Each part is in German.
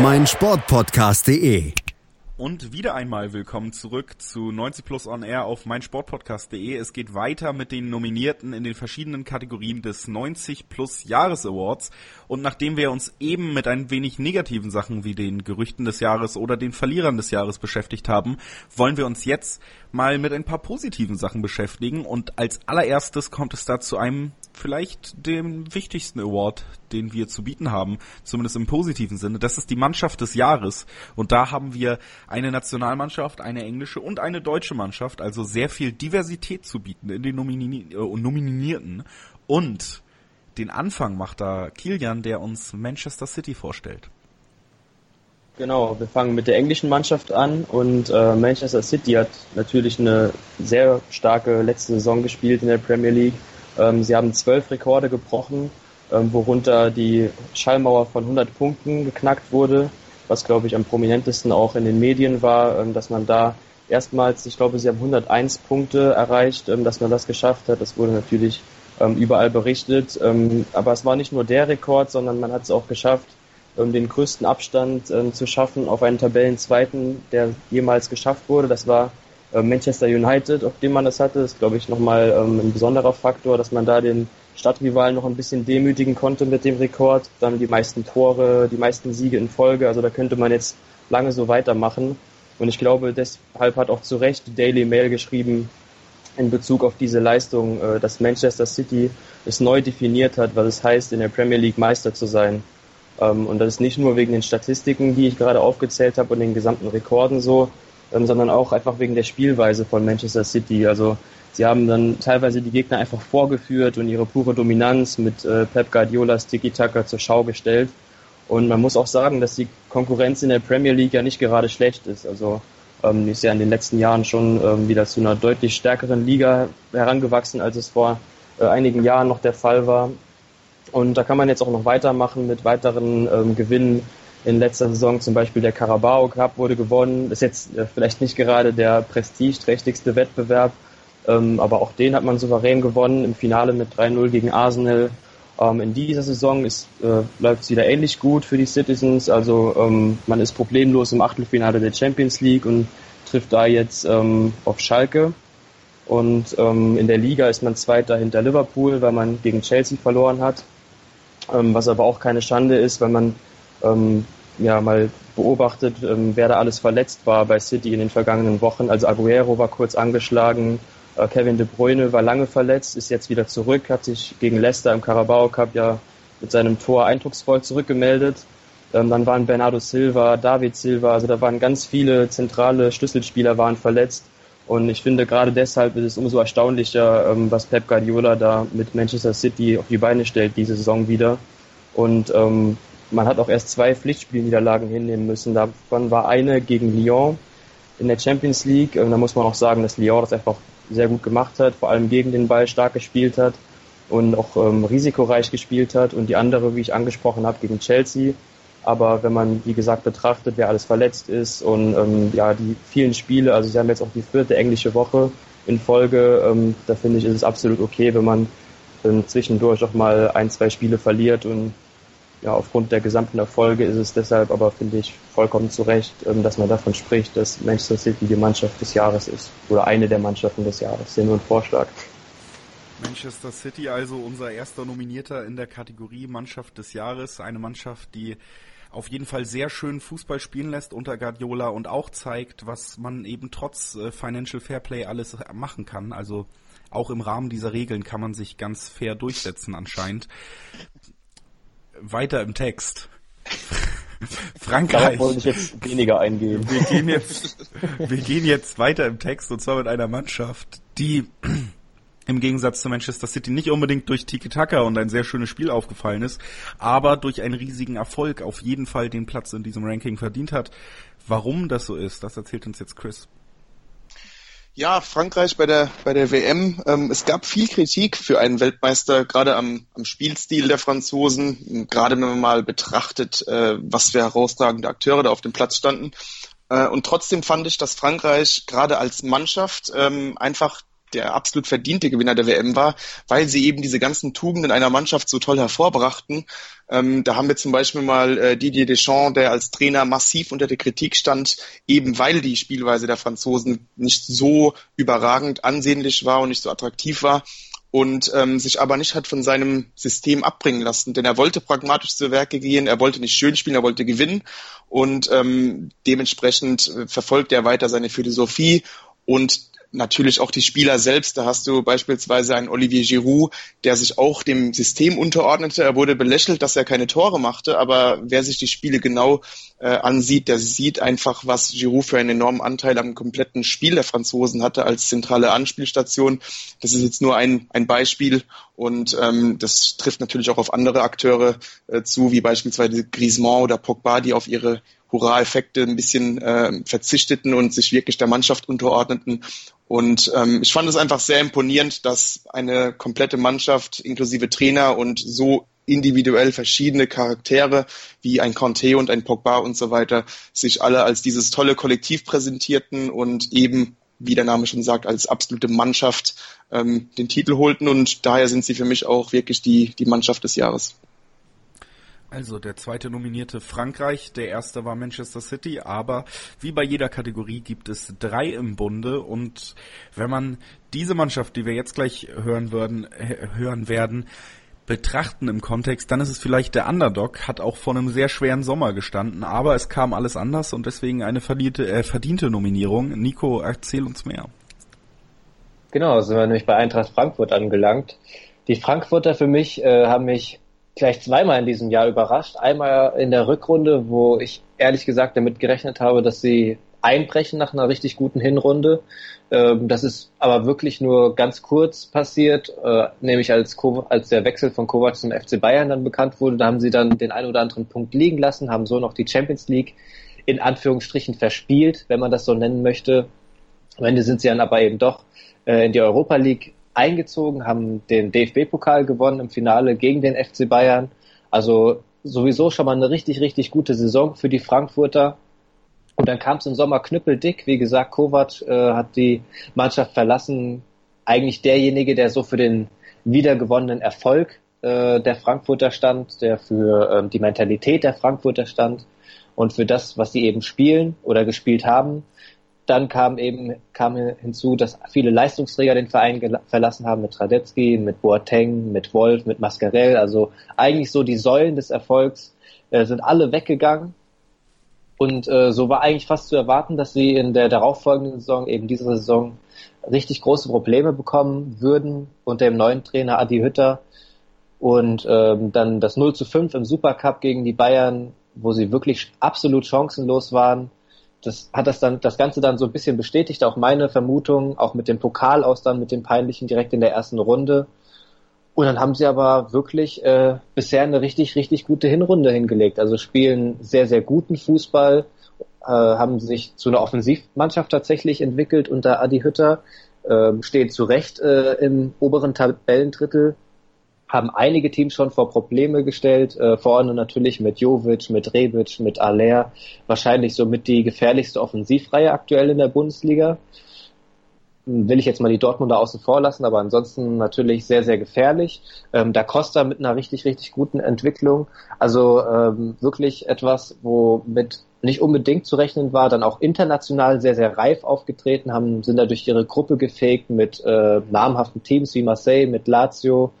meinsportpodcast.de. Und wieder einmal willkommen zurück zu 90 Plus On Air auf meinsportpodcast.de. Es geht weiter mit den Nominierten in den verschiedenen Kategorien des 90 Plus Jahres Awards. Und nachdem wir uns eben mit ein wenig negativen Sachen wie den Gerüchten des Jahres oder den Verlierern des Jahres beschäftigt haben, wollen wir uns jetzt mal mit ein paar positiven Sachen beschäftigen. Und als allererstes kommt es da zu einem vielleicht dem wichtigsten Award, den wir zu bieten haben, zumindest im positiven Sinne. Das ist die Mannschaft des Jahres. Und da haben wir eine Nationalmannschaft, eine englische und eine deutsche Mannschaft, also sehr viel Diversität zu bieten in den Nomini äh, Nominierten. Und den Anfang macht da Kilian, der uns Manchester City vorstellt. Genau, wir fangen mit der englischen Mannschaft an und äh, Manchester City hat natürlich eine sehr starke letzte Saison gespielt in der Premier League ähm, sie haben zwölf Rekorde gebrochen, ähm, worunter die Schallmauer von 100 Punkten geknackt wurde, was glaube ich am prominentesten auch in den Medien war, ähm, dass man da erstmals, ich glaube, sie haben 101 Punkte erreicht, ähm, dass man das geschafft hat. Das wurde natürlich ähm, überall berichtet. Ähm, aber es war nicht nur der Rekord, sondern man hat es auch geschafft, den größten Abstand zu schaffen auf einen Tabellenzweiten, der jemals geschafft wurde. Das war äh, Manchester United, auf dem man das hatte, ist, glaube ich, nochmal ähm, ein besonderer Faktor, dass man da den Stadtrivalen noch ein bisschen demütigen konnte mit dem Rekord. Dann die meisten Tore, die meisten Siege in Folge. Also da könnte man jetzt lange so weitermachen. Und ich glaube, deshalb hat auch zu Recht die Daily Mail geschrieben, in Bezug auf diese Leistung, äh, dass Manchester City es neu definiert hat, was es heißt, in der Premier League Meister zu sein. Ähm, und das ist nicht nur wegen den Statistiken, die ich gerade aufgezählt habe und den gesamten Rekorden so, ähm, sondern auch einfach wegen der Spielweise von Manchester City. Also sie haben dann teilweise die Gegner einfach vorgeführt und ihre pure Dominanz mit äh, Pep Guardiolas Tiki-Taka zur Schau gestellt. Und man muss auch sagen, dass die Konkurrenz in der Premier League ja nicht gerade schlecht ist. Also ähm, ist ja in den letzten Jahren schon wieder zu einer deutlich stärkeren Liga herangewachsen, als es vor äh, einigen Jahren noch der Fall war. Und da kann man jetzt auch noch weitermachen mit weiteren ähm, Gewinnen in letzter Saison zum Beispiel der Carabao Cup wurde gewonnen. Ist jetzt äh, vielleicht nicht gerade der prestigeträchtigste Wettbewerb, ähm, aber auch den hat man souverän gewonnen im Finale mit 3-0 gegen Arsenal. Ähm, in dieser Saison ist, äh, läuft es wieder ähnlich gut für die Citizens. Also ähm, man ist problemlos im Achtelfinale der Champions League und trifft da jetzt ähm, auf Schalke. Und ähm, in der Liga ist man Zweiter hinter Liverpool, weil man gegen Chelsea verloren hat. Ähm, was aber auch keine Schande ist, weil man ähm, ja mal beobachtet, ähm, wer da alles verletzt war bei City in den vergangenen Wochen. Also Aguero war kurz angeschlagen, äh, Kevin De Bruyne war lange verletzt, ist jetzt wieder zurück, hat sich gegen Leicester im Carabao Cup ja mit seinem Tor eindrucksvoll zurückgemeldet. Ähm, dann waren Bernardo Silva, David Silva, also da waren ganz viele zentrale Schlüsselspieler waren verletzt. Und ich finde gerade deshalb ist es umso erstaunlicher, ähm, was Pep Guardiola da mit Manchester City auf die Beine stellt diese Saison wieder. Und ähm, man hat auch erst zwei Pflichtspielniederlagen hinnehmen müssen. Davon war eine gegen Lyon in der Champions League. Und da muss man auch sagen, dass Lyon das einfach sehr gut gemacht hat, vor allem gegen den Ball stark gespielt hat und auch ähm, risikoreich gespielt hat. Und die andere, wie ich angesprochen habe, gegen Chelsea. Aber wenn man, wie gesagt, betrachtet, wer alles verletzt ist und ähm, ja, die vielen Spiele, also sie haben jetzt auch die vierte englische Woche in Folge, ähm, da finde ich, ist es absolut okay, wenn man ähm, zwischendurch auch mal ein, zwei Spiele verliert und ja, aufgrund der gesamten Erfolge ist es deshalb aber, finde ich, vollkommen zu Recht, ähm, dass man davon spricht, dass Manchester City die Mannschaft des Jahres ist. Oder eine der Mannschaften des Jahres. Wir einen Vorschlag. Manchester City also unser erster Nominierter in der Kategorie Mannschaft des Jahres. Eine Mannschaft, die auf jeden Fall sehr schön Fußball spielen lässt unter Guardiola und auch zeigt, was man eben trotz äh, Financial Fairplay alles machen kann. Also auch im Rahmen dieser Regeln kann man sich ganz fair durchsetzen anscheinend weiter im Text. Frankreich. Darauf wollte ich jetzt weniger eingehen. Wir gehen jetzt, wir gehen jetzt weiter im Text und zwar mit einer Mannschaft, die im Gegensatz zu Manchester City nicht unbedingt durch Tiki-Taka und ein sehr schönes Spiel aufgefallen ist, aber durch einen riesigen Erfolg auf jeden Fall den Platz in diesem Ranking verdient hat. Warum das so ist, das erzählt uns jetzt Chris. Ja, Frankreich bei der bei der WM. Ähm, es gab viel Kritik für einen Weltmeister, gerade am, am Spielstil der Franzosen. Gerade wenn man mal betrachtet, äh, was für herausragende Akteure da auf dem Platz standen. Äh, und trotzdem fand ich, dass Frankreich gerade als Mannschaft ähm, einfach der absolut verdiente Gewinner der WM war, weil sie eben diese ganzen Tugenden einer Mannschaft so toll hervorbrachten. Ähm, da haben wir zum Beispiel mal äh, Didier Deschamps, der als Trainer massiv unter der Kritik stand, eben weil die Spielweise der Franzosen nicht so überragend ansehnlich war und nicht so attraktiv war und ähm, sich aber nicht hat von seinem System abbringen lassen, denn er wollte pragmatisch zu Werke gehen, er wollte nicht schön spielen, er wollte gewinnen und ähm, dementsprechend äh, verfolgt er weiter seine Philosophie und natürlich auch die Spieler selbst. Da hast du beispielsweise einen Olivier Giroud, der sich auch dem System unterordnete. Er wurde belächelt, dass er keine Tore machte, aber wer sich die Spiele genau äh, ansieht, der sieht einfach, was Giroud für einen enormen Anteil am kompletten Spiel der Franzosen hatte als zentrale Anspielstation. Das ist jetzt nur ein, ein Beispiel und ähm, das trifft natürlich auch auf andere Akteure äh, zu, wie beispielsweise Griezmann oder Pogba, die auf ihre Hurra-Effekte ein bisschen äh, verzichteten und sich wirklich der Mannschaft unterordneten. Und ähm, ich fand es einfach sehr imponierend, dass eine komplette Mannschaft inklusive Trainer und so individuell verschiedene Charaktere wie ein Conte und ein Pogba und so weiter sich alle als dieses tolle Kollektiv präsentierten und eben, wie der Name schon sagt, als absolute Mannschaft ähm, den Titel holten. Und daher sind sie für mich auch wirklich die, die Mannschaft des Jahres. Also der zweite nominierte Frankreich, der erste war Manchester City, aber wie bei jeder Kategorie gibt es drei im Bunde und wenn man diese Mannschaft, die wir jetzt gleich hören würden, hören werden, betrachten im Kontext, dann ist es vielleicht der Underdog, hat auch vor einem sehr schweren Sommer gestanden, aber es kam alles anders und deswegen eine verdiente, äh, verdiente Nominierung. Nico, erzähl uns mehr. Genau, sind wir nämlich bei Eintracht Frankfurt angelangt. Die Frankfurter für mich äh, haben mich gleich zweimal in diesem Jahr überrascht. Einmal in der Rückrunde, wo ich ehrlich gesagt damit gerechnet habe, dass sie einbrechen nach einer richtig guten Hinrunde. Ähm, das ist aber wirklich nur ganz kurz passiert, äh, nämlich als, als der Wechsel von Kovac zum FC Bayern dann bekannt wurde. Da haben sie dann den einen oder anderen Punkt liegen lassen, haben so noch die Champions League in Anführungsstrichen verspielt, wenn man das so nennen möchte. Am Ende sind sie dann aber eben doch äh, in die Europa League eingezogen, haben den DFB-Pokal gewonnen im Finale gegen den FC Bayern. Also sowieso schon mal eine richtig, richtig gute Saison für die Frankfurter. Und dann kam es im Sommer knüppeldick. Wie gesagt, Kovac äh, hat die Mannschaft verlassen. Eigentlich derjenige, der so für den wiedergewonnenen Erfolg äh, der Frankfurter stand, der für ähm, die Mentalität der Frankfurter stand und für das, was sie eben spielen oder gespielt haben. Dann kam eben kam hinzu, dass viele Leistungsträger den Verein verlassen haben mit Radetzky, mit Boateng, mit Wolf, mit Mascarell. Also eigentlich so die Säulen des Erfolgs äh, sind alle weggegangen. Und äh, so war eigentlich fast zu erwarten, dass sie in der darauffolgenden Saison, eben diese Saison, richtig große Probleme bekommen würden unter dem neuen Trainer Adi Hütter. Und ähm, dann das 0 zu 5 im Supercup gegen die Bayern, wo sie wirklich absolut chancenlos waren das hat das dann, das Ganze dann so ein bisschen bestätigt, auch meine Vermutung, auch mit dem Pokal aus dann, mit dem Peinlichen direkt in der ersten Runde. Und dann haben sie aber wirklich äh, bisher eine richtig, richtig gute Hinrunde hingelegt. Also spielen sehr, sehr guten Fußball, äh, haben sich zu einer Offensivmannschaft tatsächlich entwickelt unter Adi Hütter, äh, stehen zu Recht äh, im oberen Tabellendrittel haben einige Teams schon vor Probleme gestellt, äh, vorne natürlich mit Jovic, mit Rebic, mit Aller, wahrscheinlich somit die gefährlichste Offensivreihe aktuell in der Bundesliga. Will ich jetzt mal die Dortmunder außen vor lassen, aber ansonsten natürlich sehr, sehr gefährlich. Ähm, da Costa mit einer richtig, richtig guten Entwicklung. Also ähm, wirklich etwas, wo mit nicht unbedingt zu rechnen war, dann auch international sehr, sehr reif aufgetreten, haben, sind da durch ihre Gruppe gefegt mit äh, namhaften Teams wie Marseille, mit Lazio,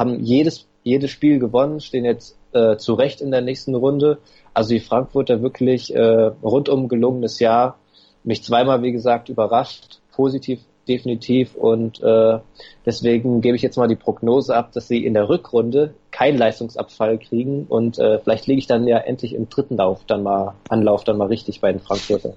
haben jedes, jedes Spiel gewonnen, stehen jetzt äh, zu Recht in der nächsten Runde. Also die Frankfurter wirklich äh, rundum gelungenes Jahr. Mich zweimal, wie gesagt, überrascht, positiv definitiv und äh, deswegen gebe ich jetzt mal die Prognose ab, dass sie in der Rückrunde keinen Leistungsabfall kriegen und äh, vielleicht liege ich dann ja endlich im dritten Lauf dann mal Anlauf dann mal richtig bei den Frankfurter.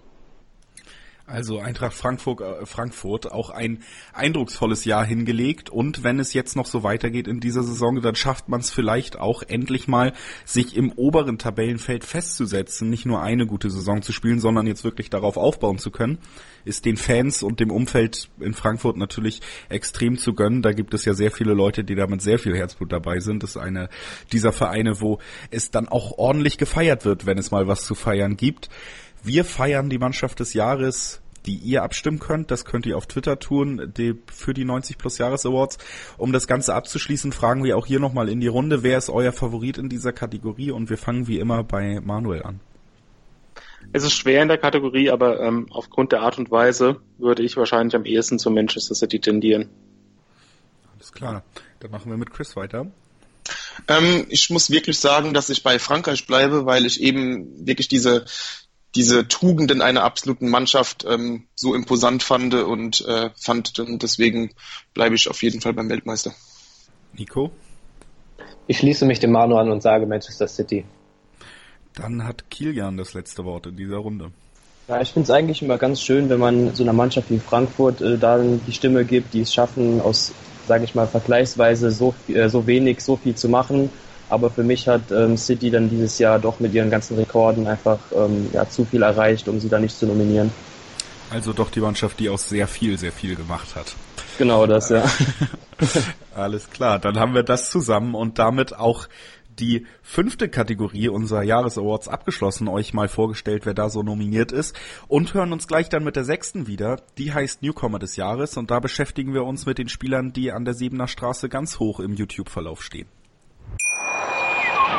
Also Eintracht Frankfurt, äh, Frankfurt auch ein eindrucksvolles Jahr hingelegt und wenn es jetzt noch so weitergeht in dieser Saison, dann schafft man es vielleicht auch endlich mal, sich im oberen Tabellenfeld festzusetzen, nicht nur eine gute Saison zu spielen, sondern jetzt wirklich darauf aufbauen zu können. Ist den Fans und dem Umfeld in Frankfurt natürlich extrem zu gönnen. Da gibt es ja sehr viele Leute, die damit sehr viel Herzblut dabei sind. Das ist einer dieser Vereine, wo es dann auch ordentlich gefeiert wird, wenn es mal was zu feiern gibt. Wir feiern die Mannschaft des Jahres die ihr abstimmen könnt. Das könnt ihr auf Twitter tun die, für die 90 Plus Jahres Awards. Um das Ganze abzuschließen, fragen wir auch hier nochmal in die Runde, wer ist euer Favorit in dieser Kategorie? Und wir fangen wie immer bei Manuel an. Es ist schwer in der Kategorie, aber ähm, aufgrund der Art und Weise würde ich wahrscheinlich am ehesten zu Manchester City tendieren. Alles klar. Dann machen wir mit Chris weiter. Ähm, ich muss wirklich sagen, dass ich bei Frankreich bleibe, weil ich eben wirklich diese diese Tugenden einer absoluten Mannschaft ähm, so imposant fand und äh, fand und deswegen bleibe ich auf jeden Fall beim Weltmeister. Nico? Ich schließe mich dem Manu an und sage Manchester City. Dann hat Kilian das letzte Wort in dieser Runde. Ja, ich finde es eigentlich immer ganz schön, wenn man so einer Mannschaft wie Frankfurt äh, da die Stimme gibt, die es schaffen, aus, sage ich mal, vergleichsweise so, äh, so wenig, so viel zu machen aber für mich hat ähm, City dann dieses Jahr doch mit ihren ganzen Rekorden einfach ähm, ja, zu viel erreicht, um sie da nicht zu nominieren. Also doch die Mannschaft, die aus sehr viel, sehr viel gemacht hat. Genau das, ja. Alles klar, dann haben wir das zusammen und damit auch die fünfte Kategorie unserer Jahresawards abgeschlossen, euch mal vorgestellt, wer da so nominiert ist und hören uns gleich dann mit der sechsten wieder. Die heißt Newcomer des Jahres und da beschäftigen wir uns mit den Spielern, die an der Siebener Straße ganz hoch im YouTube-Verlauf stehen.